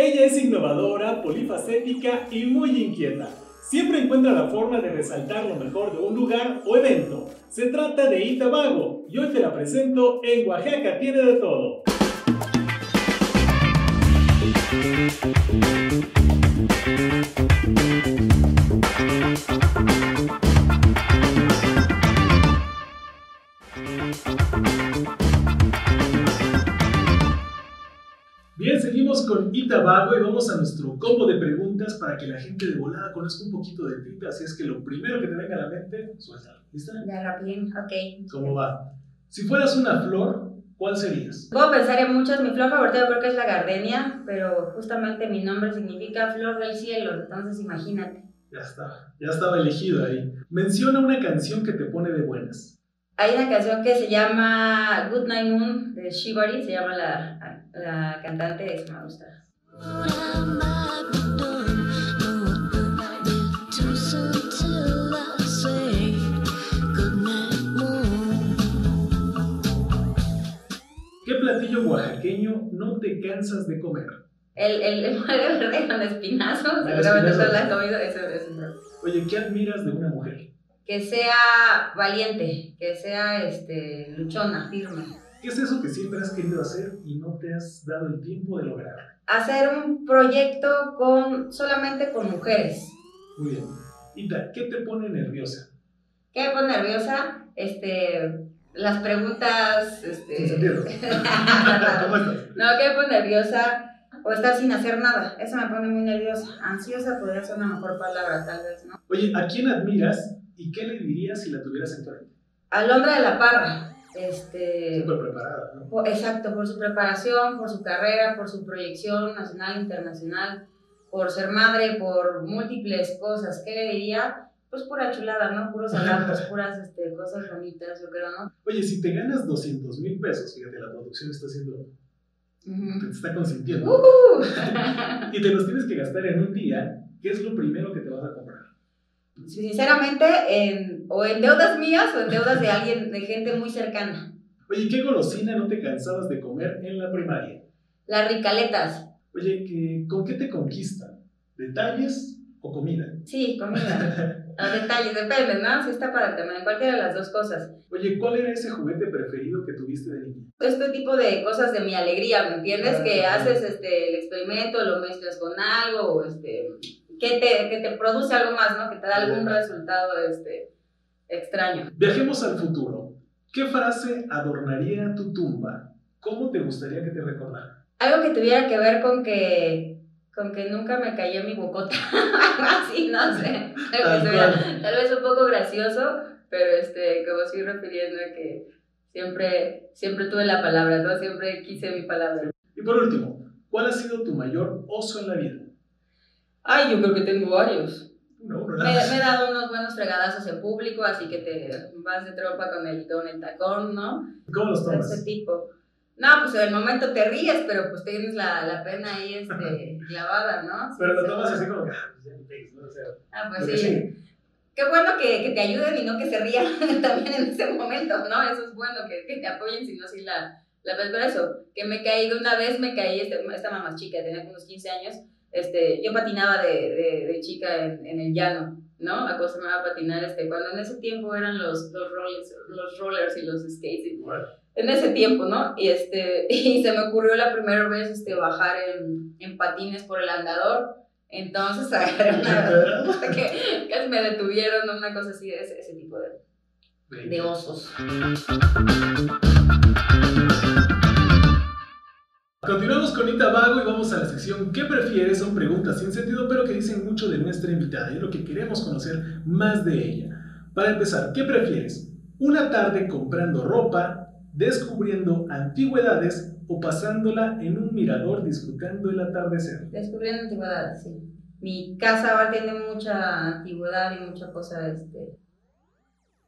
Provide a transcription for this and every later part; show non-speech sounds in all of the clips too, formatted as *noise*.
Ella es innovadora, polifacética y muy inquieta. Siempre encuentra la forma de resaltar lo mejor de un lugar o evento. Se trata de Ita Vago y hoy te la presento en Oaxaca tiene de todo. Itabago y vamos a nuestro combo de preguntas para que la gente de volada conozca un poquito de ti. Así es que lo primero que te venga a la mente, suéltalo. ¿Lista? Ya, rapidín, ok. ¿Cómo va? Si fueras una flor, ¿cuál serías? Puedo pensar en muchas. Mi flor favorita yo creo que es la gardenia, pero justamente mi nombre significa flor del cielo, entonces imagínate. Ya está, ya estaba elegido ahí. Menciona una canción que te pone de buenas. Hay una canción que se llama Good Night Moon de Shibari, se llama la, la cantante, esa me gusta. ¿Qué platillo oaxaqueño no te cansas de comer? El, el, el mole verde con espinazo, Ah, seguramente tú lo has comido, eso es Oye, ¿qué admiras de una mujer? Que sea valiente, que sea este, luchona, firme. ¿Qué es eso que siempre has querido hacer y no te has dado el tiempo de lograr? Hacer un proyecto con, solamente con mujeres. Muy bien. Ita, ¿qué te pone nerviosa? ¿Qué me pone nerviosa? Este, las preguntas, este... Sin sentido. *laughs* ¿Cómo estás? no, ¿qué me pone nerviosa? O estar sin hacer nada. Eso me pone muy nerviosa. Ansiosa podría ser una mejor palabra, tal vez, ¿no? Oye, ¿a quién admiras y qué le dirías si la tuvieras enfrente? Alondra de la Parra. Este, Súper preparada, ¿no? por- exacto, por su preparación, por su carrera, por su proyección nacional internacional, por ser madre, por múltiples cosas. ¿Qué le diría? Pues pura chulada, ¿no? Puros halagos, *laughs* puras este, cosas bonitas, yo creo, ¿no? Oye, si te ganas 200 mil pesos, fíjate, la producción está haciendo, Ujú. te está consintiendo, ¡Ujú! *laughs* y te los tienes que gastar en un día, ¿qué es lo primero que te vas a comprar? Sinceramente, en, o en deudas mías o en deudas de alguien, de gente muy cercana. Oye, ¿qué golosina no te cansabas de comer en la primaria? Las ricaletas. Oye, ¿qué- ¿con qué te conquistan? ¿Detalles o comida? Sí, comida. *laughs* Los detalles, depende, ¿no? Si está para también, cualquiera de las dos cosas. Oye, ¿cuál era ese juguete preferido que tuviste de niña? Este tipo de cosas de mi alegría, ¿me entiendes? Ah, que ah. haces este, el experimento, lo mezclas con algo, o este, que, te, que te produce algo más, ¿no? Que te da algún Ya. resultado este, extraño. Viajemos al futuro. ¿Qué frase adornaría tu tumba? ¿Cómo te gustaría que te recordara? Algo que tuviera que ver con que con que nunca me cayó mi bocota, *laughs* así, no sé. Tal tal vez un poco gracioso, pero este, como estoy refiriendo a que siempre, siempre tuve la palabra, ¿no? Siempre quise mi palabra. Y por último, ¿cuál ha sido tu mayor oso en la vida? Ay, yo creo que tengo varios. Uno, uno, Me, me he dado unos buenos fregadazos en público, así que te vas de tropa con el, con el tacón, ¿no? ¿Cómo los De ese tomas? tipo. No, pues en el momento te ríes, pero pues tienes la, la pena ahí este, *laughs* clavada, ¿no? Sí, Pero lo sí. tomas así como que, ah, pues ya pegues, ¿no? O sea, Ah, pues sí. sigue. Qué bueno que, que te ayuden y no que se rían *laughs* también en ese momento, ¿no? Eso es bueno, que, que te apoyen, si no, sí la, la ves por eso. Que me caí, una vez me caí, este, estaba más chica, tenía unos 15 años, este, yo patinaba de, de, de chica en, en el llano, ¿no? Acostumbraba a patinar, este, cuando en ese tiempo eran los, los, rollers, los rollers y los skates, y- en ese tiempo, ¿no? Y, este, *laughs* y se me ocurrió la primera vez este, bajar en, en patines por el andador. Entonces, *laughs* agarré una, que casi me detuvieron, una cosa así, ese, ese tipo de, de osos. Continuamos con Ita Vago y vamos a la sección ¿Qué prefieres? Son preguntas sin sentido, pero que dicen mucho de nuestra invitada y lo que queremos conocer más de ella. Para empezar, ¿qué prefieres? ¿Una tarde comprando ropa, descubriendo antigüedades o pasándola en un mirador disfrutando el atardecer? Descubriendo antigüedades, sí. Mi casa ahora tiene mucha antigüedad y mucha cosa, este,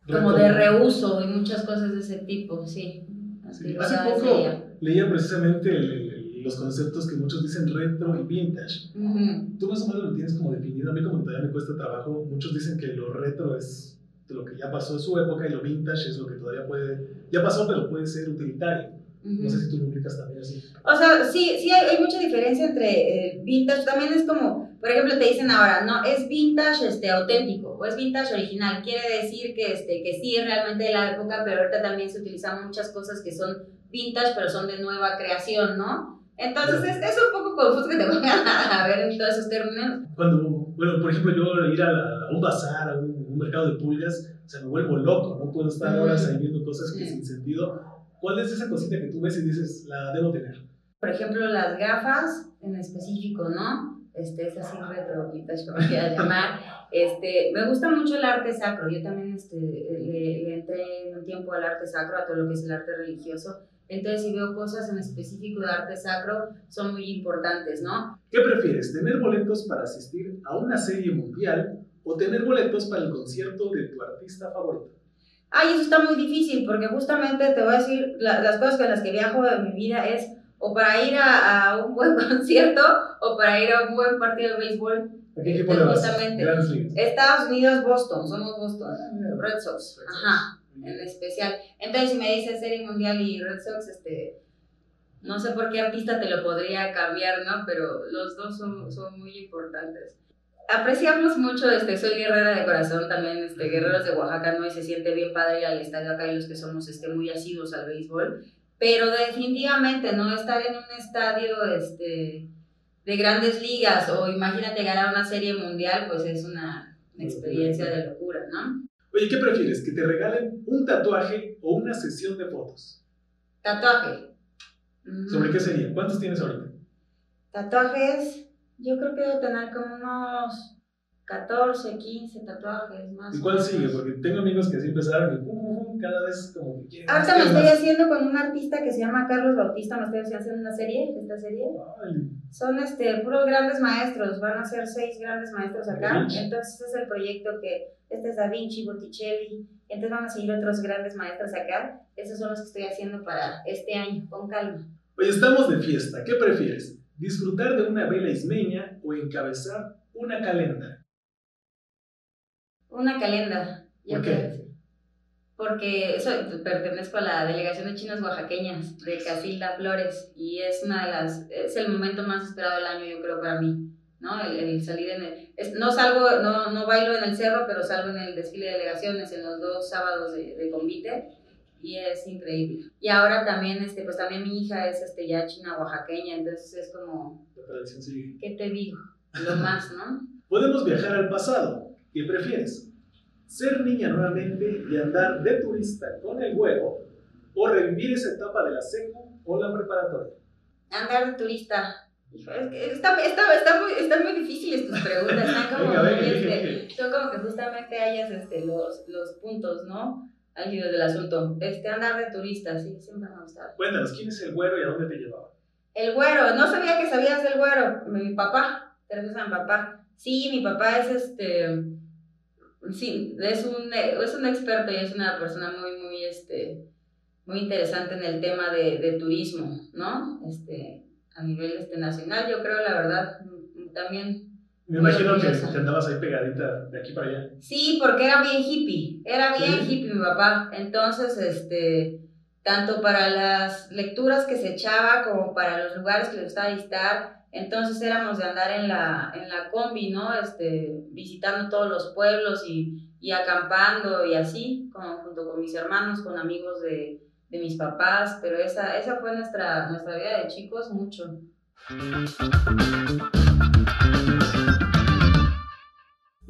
como de reuso y muchas cosas de ese tipo, sí. Sí, Hace poco leía precisamente el- los conceptos que muchos dicen retro y vintage. Ujú. Tú más o menos lo tienes como definido. A mí como que todavía me cuesta trabajo. Muchos dicen que lo retro es lo que ya pasó de su época y lo vintage es lo que todavía puede, ya pasó pero puede ser utilitario. No sé si tú lo ubicas también así. O sea, sí, sí hay, hay mucha diferencia entre eh, vintage, también es como, por ejemplo, te dicen ahora, no, es vintage este, auténtico o es vintage original. Quiere decir que, este, que sí es realmente de la época, pero ahorita también se utilizan muchas cosas que son vintage, pero son de nueva creación, ¿no? Entonces es, es un poco confuso que te *laughs* pongan a ver en todos esos términos. Cuando, bueno, por ejemplo, yo ir a, la- a un bazar, a un, un mercado de pulgas, o sea, me vuelvo loco, no puedo estar horas ahí viendo cosas que Sí. sin sentido. ¿Cuál es esa cosita que tú ves y dices, la debo tener? Por ejemplo, las gafas en específico, ¿no? Este, es así retro vintage, como quieras *laughs* llamar. Este, me gusta mucho el arte sacro. Yo también este, le, le entré en un tiempo al arte sacro, a todo lo que es el arte religioso. Entonces, si veo cosas en específico de arte sacro, son muy importantes, ¿no? ¿Qué prefieres, tener boletos para asistir a una serie mundial o tener boletos para el concierto de tu artista favorito? Ay, eso está muy difícil porque justamente te voy a decir, la- las cosas con las que viajo en mi vida es o para ir a, a un buen *laughs* concierto o para ir a un buen partido de béisbol. ¿A qué equipo le vas? Justamente. Grandes ligas. Estados Unidos, Boston, somos Boston, Red Sox, Red Sox. ajá, en especial. Entonces, si me dices Serie Mundial y Red Sox, este, no sé por qué artista te lo podría cambiar, ¿no? Pero los dos son, son muy importantes. Apreciamos mucho, este, soy guerrera de corazón también, este, guerreros de Oaxaca, ¿no? Y se siente bien padre ir al estadio acá y los que somos, este, muy asiduos al béisbol. Pero definitivamente, ¿no? Estar en un estadio, este, de grandes ligas o imagínate ganar una serie mundial, pues es una experiencia de locura, ¿no? Oye, ¿qué prefieres? ¿Que te regalen un tatuaje o una sesión de fotos? Tatuaje. ¿Sobre qué sería? ¿Cuántos tienes ahorita? Tatuajes, yo creo que debo tener como unos 14, 15 tatuajes más. ¿Y cuál sigue? Porque tengo amigos que así empezaron y pum, pum, pum, cada vez como que quieren Ahorita me estoy haciendo con un artista que se llama Carlos Bautista, me estoy haciendo una serie, esta serie. Ay, Son este, puros grandes maestros, van a ser seis grandes maestros acá. Vinci. Entonces es el proyecto que, este es Da Vinci, Botticelli, entonces van a seguir otros grandes maestros acá. Esos son los que estoy haciendo para este año, con calma. Oye, estamos de fiesta. ¿Qué prefieres? ¿Disfrutar de una vela ismeña o encabezar una calenda? Una calenda. yo ¿Por qué? creo que sí. Porque soy, pertenezco a la delegación de chinas oaxaqueñas de Casilda Flores y es una de las, es el momento más esperado del año yo creo para mí, ¿no? El, el salir en el, es- no salgo, no, no bailo en el cerro, pero salgo en el desfile de delegaciones en los dos sábados de, de convite y es increíble. Y ahora también, este, pues también mi hija es este, ya china oaxaqueña, entonces es como, La tradición sigue. ¿qué te digo? Lo más, ¿no? Podemos viajar al pasado. ¿Qué prefieres? ¿Ser niña nuevamente y andar de turista con el huevo o revivir esa etapa de la secu o la preparatoria? Andar de turista. Está, está, está muy, están muy difíciles tus preguntas. Están *laughs* como Venga, venga, este, son como que justamente hayas este, los, los puntos, ¿no? Álgidos del asunto. Este, andar de turista, sí, siempre me ha gustado. Cuéntanos, ¿quién es el güero y a dónde te llevaba? El güero, no sabía que sabías del güero. Mi papá, te refieres a mi papá. Sí, mi papá es este. Sí, es un, es un experto y es una persona muy, muy, este, muy interesante en el tema de, de turismo, ¿no? Este, a nivel este, nacional, yo creo, la verdad, mm, también Me imagino que, que andabas ahí pegadita de aquí para allá. Sí, porque era bien hippie, era bien Sí. hippie mi papá. Entonces, este, tanto para las lecturas que se echaba como para los lugares que le gustaba visitar, entonces éramos de andar en la, en la combi, ¿no? Este, visitando todos los pueblos y, y acampando y así, como junto con mis hermanos, con amigos de, de mis papás, pero esa, esa fue nuestra, nuestra vida de chicos mucho.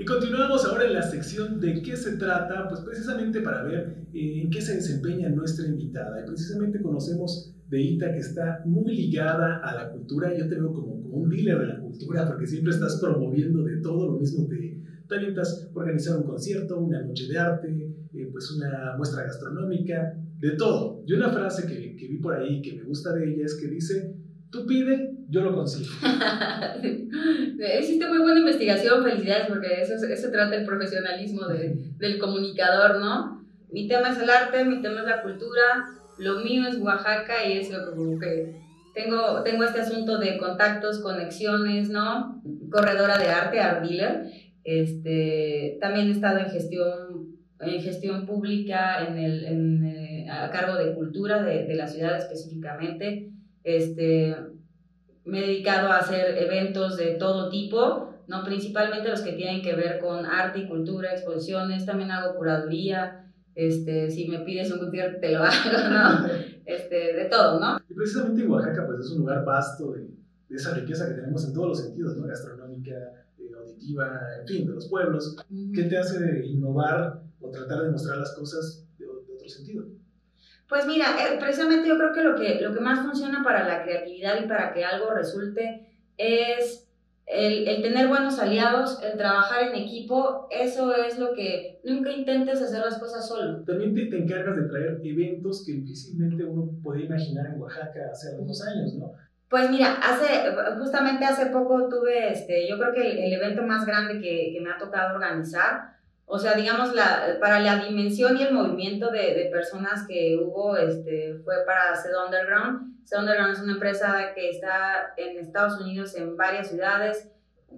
Y continuamos ahora en la sección de qué se trata, pues precisamente para ver eh, en qué se desempeña nuestra invitada. Y precisamente conocemos de Ita que está muy ligada a la cultura. Yo te veo como, como un dealer de la cultura porque siempre estás promoviendo de todo, lo mismo te, te avientas organizar un concierto, una noche de arte, eh, pues una muestra gastronómica, de todo. Y una frase que, que vi por ahí que me gusta de ella es que dice, tú pide, yo lo consigo. *laughs* Hiciste muy buena investigación, felicidades, porque eso, eso trata el profesionalismo de- del comunicador, ¿no? Mi tema es el arte, mi tema es la cultura, lo mío es Oaxaca y es lo que tengo, tengo este asunto de contactos, conexiones, ¿no? Corredora de arte, art dealer. Este, también he estado en gestión, en gestión pública, en el, en, eh, a cargo de cultura de, de la ciudad específicamente. Este, me he dedicado a hacer eventos de todo tipo, ¿no? principalmente los que tienen que ver con arte y cultura, exposiciones, también hago curaduría, este, si me pides un concierto te lo *laughs* hago, ¿no? Este, de todo, ¿no? Y precisamente en Oaxaca pues es un lugar vasto de, de esa riqueza que tenemos en todos los sentidos, ¿no? Gastronómica, eh, auditiva, en fin, de los pueblos. ¿Qué te hace innovar o tratar de mostrar las cosas de, de otro sentido? Pues mira, eh, precisamente yo creo que lo, que lo que más funciona para la creatividad y para que algo resulte es el, el, tener buenos aliados, el trabajar en equipo, eso es lo que nunca intentes hacer las cosas solo. También te, te encargas de traer eventos que difícilmente uno podía imaginar en Oaxaca hace algunos años, ¿no? Pues mira, hace, justamente hace poco tuve, este, yo creo que el, el evento más grande que, que me ha tocado organizar o sea, digamos, la, para la dimensión y el movimiento de, de personas que hubo, este, fue para Zed Underground. Zed Underground es una empresa que está en Estados Unidos en varias ciudades.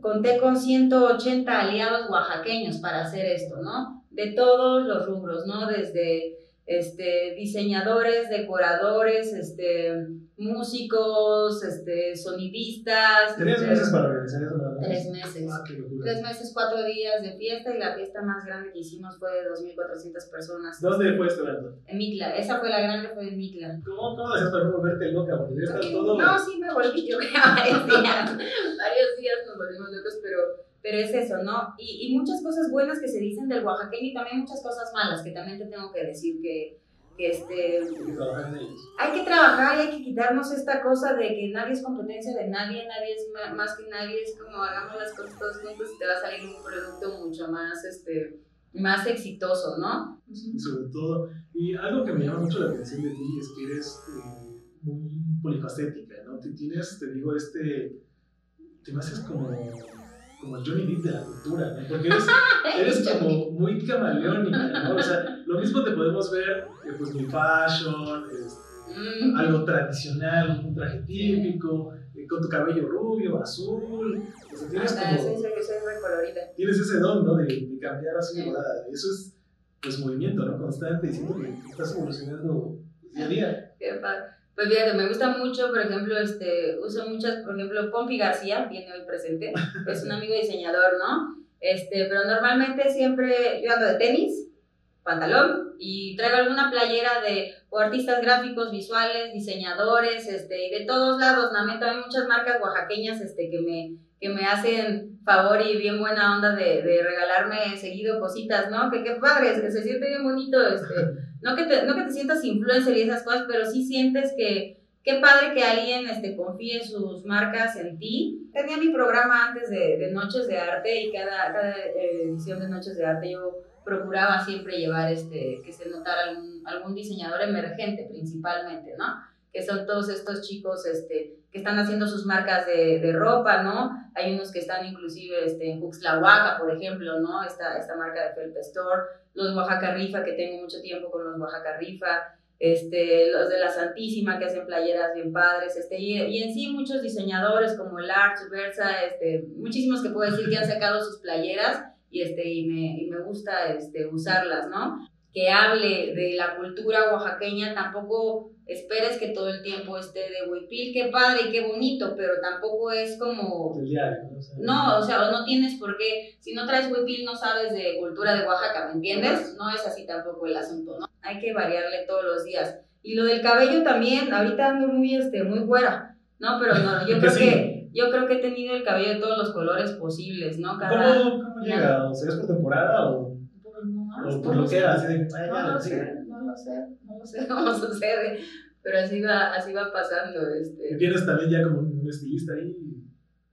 Conté con 180 aliados oaxaqueños para hacer esto, ¿no? De todos los rubros, ¿no? Desde este, diseñadores, decoradores, este, músicos, este, sonidistas. ¿Tres este, meses para organizar eso? ¿verdad? Tres meses. Ah, qué locura. Tres meses, cuatro días de fiesta y la fiesta más grande que hicimos fue de 2.400 personas. ¿Dónde fue este evento? En Mitla, esa fue la grande, fue en Mitla. ¿Cómo, cómo para no volverte loca? Porque todo... No, sí me volví, yo creo, varios días, varios días nos volvimos locos, pero, pero es eso, ¿no? Y, muchas cosas buenas que se dicen del oaxaqueño y también muchas cosas malas que también te tengo que decir que, que este, Hay que trabajar y hay que quitarnos esta cosa de que nadie es competencia de nadie, nadie es más que nadie, es como hagamos las cosas todos juntos y te va a salir un producto mucho más, este, más exitoso, ¿no? Y sobre todo, y algo que me llama mucho la atención de ti es que eres eh, muy polifacética, ¿no? Te tienes, te digo, este, te me haces como, como el Johnny Depp de la cultura, ¿no? Porque eres, *laughs* eres como muy camaleónica, ¿no? O sea, lo mismo te podemos ver, eh, pues, mi fashion, este, Mm. algo tradicional, un traje típico, eh, con tu cabello rubio, azul, o sea, tienes Hasta como, yo soy recolorida. tienes ese don, ¿no? De, de cambiar así de volada. Eso es, pues, movimiento, ¿no? Constante, y siento que estás evolucionando día a día. Qué padre. Pues fíjate, me gusta mucho, por ejemplo, este, uso muchas, por ejemplo, Pompi García, viene hoy presente, es un *laughs* amigo diseñador, ¿no? Este, pero normalmente siempre yo ando de tenis, pantalón y traigo alguna playera de o artistas gráficos, visuales, diseñadores, este, y de todos lados, lamento, hay muchas marcas oaxaqueñas, este, que me, que me hacen favor y bien buena onda de, de regalarme seguido cositas, ¿no? Que qué padre, que se siente bien bonito, este, no que te, no que te sientas influencer y esas cosas, pero sí sientes que qué padre que alguien este, confíe sus marcas en ti. Tenía mi programa antes de, de Noches de Arte y cada, cada eh, edición de Noches de Arte yo procuraba siempre llevar este, que se notara algún, algún diseñador emergente principalmente, ¿no? Que son todos estos chicos este, que están haciendo sus marcas de, de ropa, ¿no? Hay unos que están inclusive este, en Huxlahuaca, por ejemplo, ¿no? Esta, esta marca de Felpe Store, los Oaxaca Rifa, que tengo mucho tiempo con los Oaxaca Rifa, este, los de la Santísima que hacen playeras bien padres, este, y, y en sí muchos diseñadores como el Arts, Versa, este, muchísimos que puedo decir que han sacado sus playeras y, este, y, me, y me gusta este, usarlas, ¿no? Que hable de la cultura oaxaqueña, tampoco esperes que todo el tiempo esté de huipil, qué padre y qué bonito, pero tampoco es como... Diario, ¿no? O sea, No, o sea, o no tienes por qué, si no traes huipil no sabes de cultura de Oaxaca, ¿me entiendes? No es así tampoco el asunto, ¿no? Hay que variarle todos los días. Y lo del cabello también, ahorita ando muy, este, muy güera, ¿no? Pero no, yo *laughs* creo sí. que, yo creo que he tenido el cabello de todos los colores posibles, ¿no? Cada... ¿Cómo, ¿Cómo llega? ¿O sea, es por temporada o, no, o por lo que era? Así de, No lo sé, no lo sé, no sé *laughs* cómo sucede, pero así va, así va pasando, este... tienes también ya como un estilista ahí.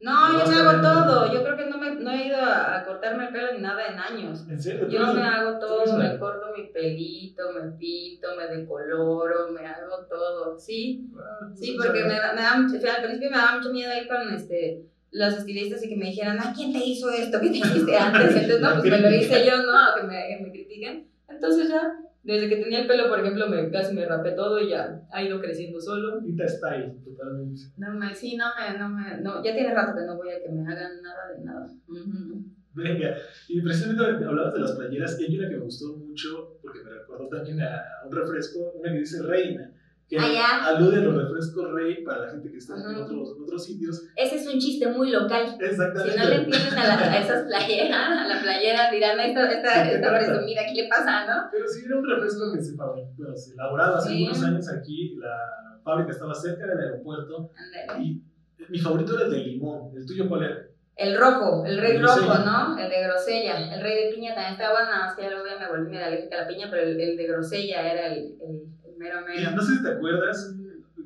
No, yo me hago todo, yo creo que no, me, no he ido a, cortarme el pelo ni nada en años. ¿En serio? ¿Tú Yo me hago todo, me corto mi pelito, me pinto, me decoloro, me hago todo, sí, Ah, sí, o sea, porque me me da mucho, al principio me daba mucho miedo ir con este, los estilistas y que me dijeran, ah, ¿quién te hizo esto? ¿Qué te hiciste antes? *laughs* Entonces, no, pues me lo hice yo, ¿no? Que me, que me critiquen. Entonces ya, desde que tenía el pelo, por ejemplo, me, casi me rapé todo y ya ha ido creciendo solo. Rita Style, totalmente. No me, sí, no me, no me, no, ya tiene rato que no voy a que me hagan nada de nada. Venga, y precisamente hablabas de las playeras, y hay una que me gustó mucho, porque me recordó también a un refresco, una que dice reina que ah, alude a los refrescos rey para la gente que está en otros, otros sitios. Ese es un chiste muy local. Exactamente. Si no le entienden a, la, a esas playeras, a la playera dirán, esto esta, *laughs* esta presumida, ¿qué le pasa, no? Pero sí era un refresco que se, bueno, se elaboraba hace unos años aquí, la fábrica estaba cerca del aeropuerto. Y mi favorito era el de limón, ¿el tuyo cuál era? El rojo, el rey rojo, ¿no? El de grosella. El rey de piña también estaba bueno, nada más que ya lo me volví medio alérgica a la piña, pero el, el de grosella era el, el Mero, mero. no sé si te acuerdas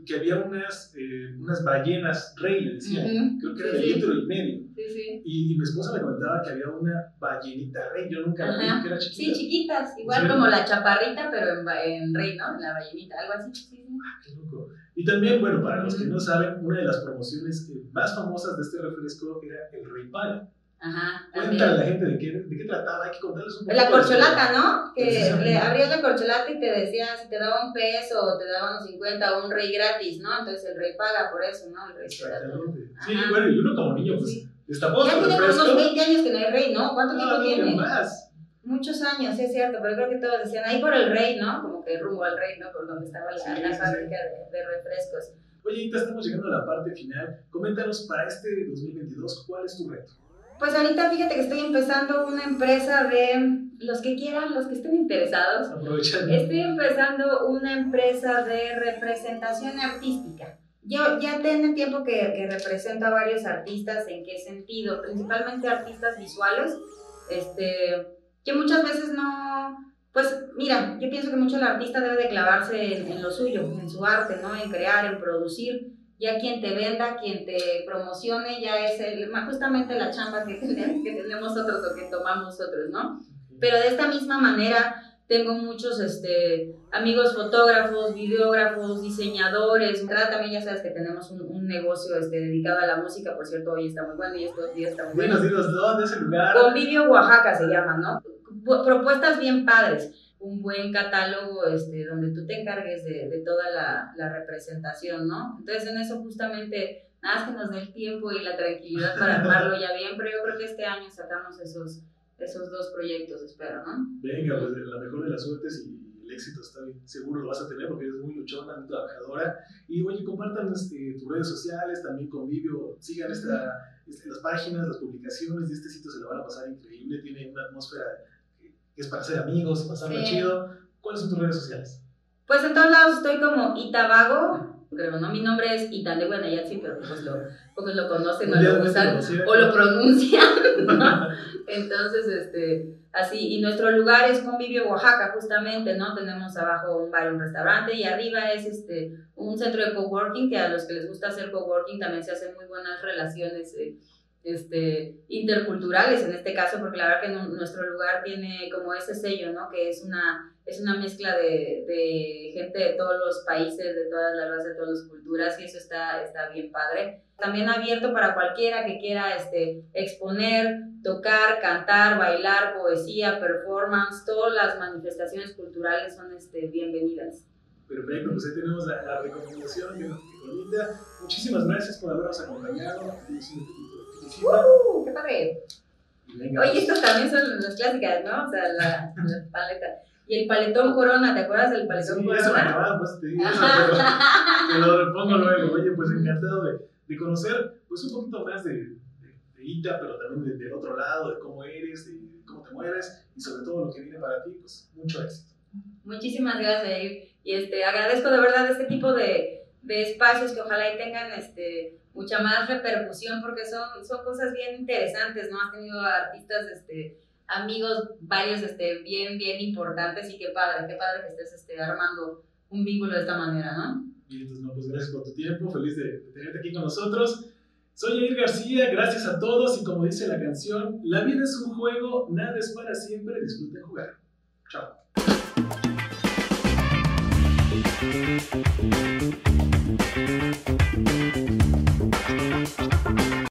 que había unas, eh, unas ballenas rey, le decían. Creo que era de litro y medio. Sí. Y, mi esposa me comentaba que había una ballenita rey. Yo nunca la vi, que era chiquita. Sí, chiquitas. Igual como la chaparrita, pero en, en rey, ¿no? La ballenita, algo así. Sí, sí. Ah, qué loco. Y también, bueno, para los que no saben, una de las promociones más famosas de este refresco era el Rey Palo. Ajá. Cuéntale a la gente de qué, de qué trataba, hay que contarles un poco. La corcholata, ¿no? Que le abrías la corcholata y te decía si te daba un peso o te daba unos 50 o un rey gratis, ¿no? Entonces el rey paga por eso, ¿no? El rey Exactamente. Sí, bueno, y uno como niño, pues, sí. destapó Ya tiene unos 20 años que no hay rey, ¿no? ¿Cuánto tiempo no, tiene? más. Muchos años, sí es cierto, pero creo que todos decían ahí por el rey, ¿no? Como que rumbo al rey, ¿no? Por donde estaba la, la fábrica de, de refrescos. Oye, ya estamos llegando a la parte final. Coméntanos para este 2022, ¿cuál es tu reto? Pues ahorita fíjate que estoy empezando una empresa de los que quieran, los que estén interesados. Aprovechando. Estoy empezando una empresa de representación artística. Yo ya tiene tiempo que, que, represento a varios artistas, ¿en qué sentido? Principalmente artistas visuales, este, que muchas veces no, pues mira, yo pienso que mucho el artista debe de clavarse en, en lo suyo, en su arte, ¿no? En crear, en producir, ya quien te venda, quien te promocione, ya es el, justamente la chamba que *laughs* tenemos, que tenemos otros o que tomamos otros, ¿no? Pero de esta misma manera tengo muchos este, amigos fotógrafos, videógrafos, diseñadores. También ya sabes que tenemos un, un, negocio este, dedicado a la música, por cierto, hoy está muy bueno y estos días está muy bueno. Dinos, dinos, ¿dónde es el lugar? Convivio Oaxaca se llama, ¿no? Propuestas bien padres un buen catálogo este, donde tú te encargues de, de toda la, la, representación, ¿no? Entonces en eso justamente, nada más que nos dé el tiempo y la tranquilidad para *laughs* armarlo ya bien, pero yo creo que este año sacamos esos, esos dos proyectos, espero, ¿no? Venga, pues la mejor de las suertes y el éxito está bien, seguro lo vas a tener porque eres muy luchona, muy trabajadora. Y oye, compartan este, tus redes sociales, también convivio, sigan esta, este, las páginas, las publicaciones de este sitio, se lo van a pasar increíble, tiene una atmósfera que es para ser amigos, pasarlo sí. chido. ¿Cuáles son tus redes sociales? Pues en todos lados estoy como Itabago, pero no, mi nombre es Itan de Guanayatsi, pero pues lo, pues lo conocen o lo usan o lo pronuncian, ¿no? Entonces, este, así, y nuestro lugar es Convivio Oaxaca, justamente, ¿no? Tenemos abajo un bar, un restaurante, y arriba es este, un centro de coworking, que a los que les gusta hacer coworking también se hacen muy buenas relaciones eh, este, interculturales en este caso, porque la verdad que nuestro lugar tiene como ese sello, ¿no? Que es una, es una mezcla de, de, gente de todos los países, de todas las razas, de todas las culturas, y eso está, está bien padre. También abierto para cualquiera que quiera este, exponer, tocar, cantar, bailar, poesía, performance, todas las manifestaciones culturales son este, bienvenidas. Perfecto, pues ahí tenemos la, la recomendación de. Muchísimas gracias por habernos acompañado. ¡Uh! ¡Qué padre! Venga. Oye, estos también son las clásicas, ¿no? O sea, la, la paleta. Y el paletón corona, ¿te acuerdas del paletón sí, corona? Eso me acababa, pues te digo, *laughs* te lo repongo luego. Oye, pues encantado de, de, conocer pues un poquito más de, de, de Ita, pero también de, del otro lado, de cómo eres, de cómo te mueves y sobre todo lo que viene para ti, pues mucho éxito. Muchísimas gracias. Y este, agradezco de verdad este tipo de, de espacios que ojalá y tengan este, mucha más repercusión, porque son, son cosas bien interesantes, ¿no? Has tenido artistas, este, amigos, varios este, bien, bien importantes y qué padre, qué padre que estés este, armando un vínculo de esta manera, ¿no? Y entonces, pues, no, pues gracias por tu tiempo, feliz de tenerte aquí con nosotros. Soy Jair García, gracias a todos y como dice la canción, la vida es un juego, nada es para siempre, disfruten jugar. Chao.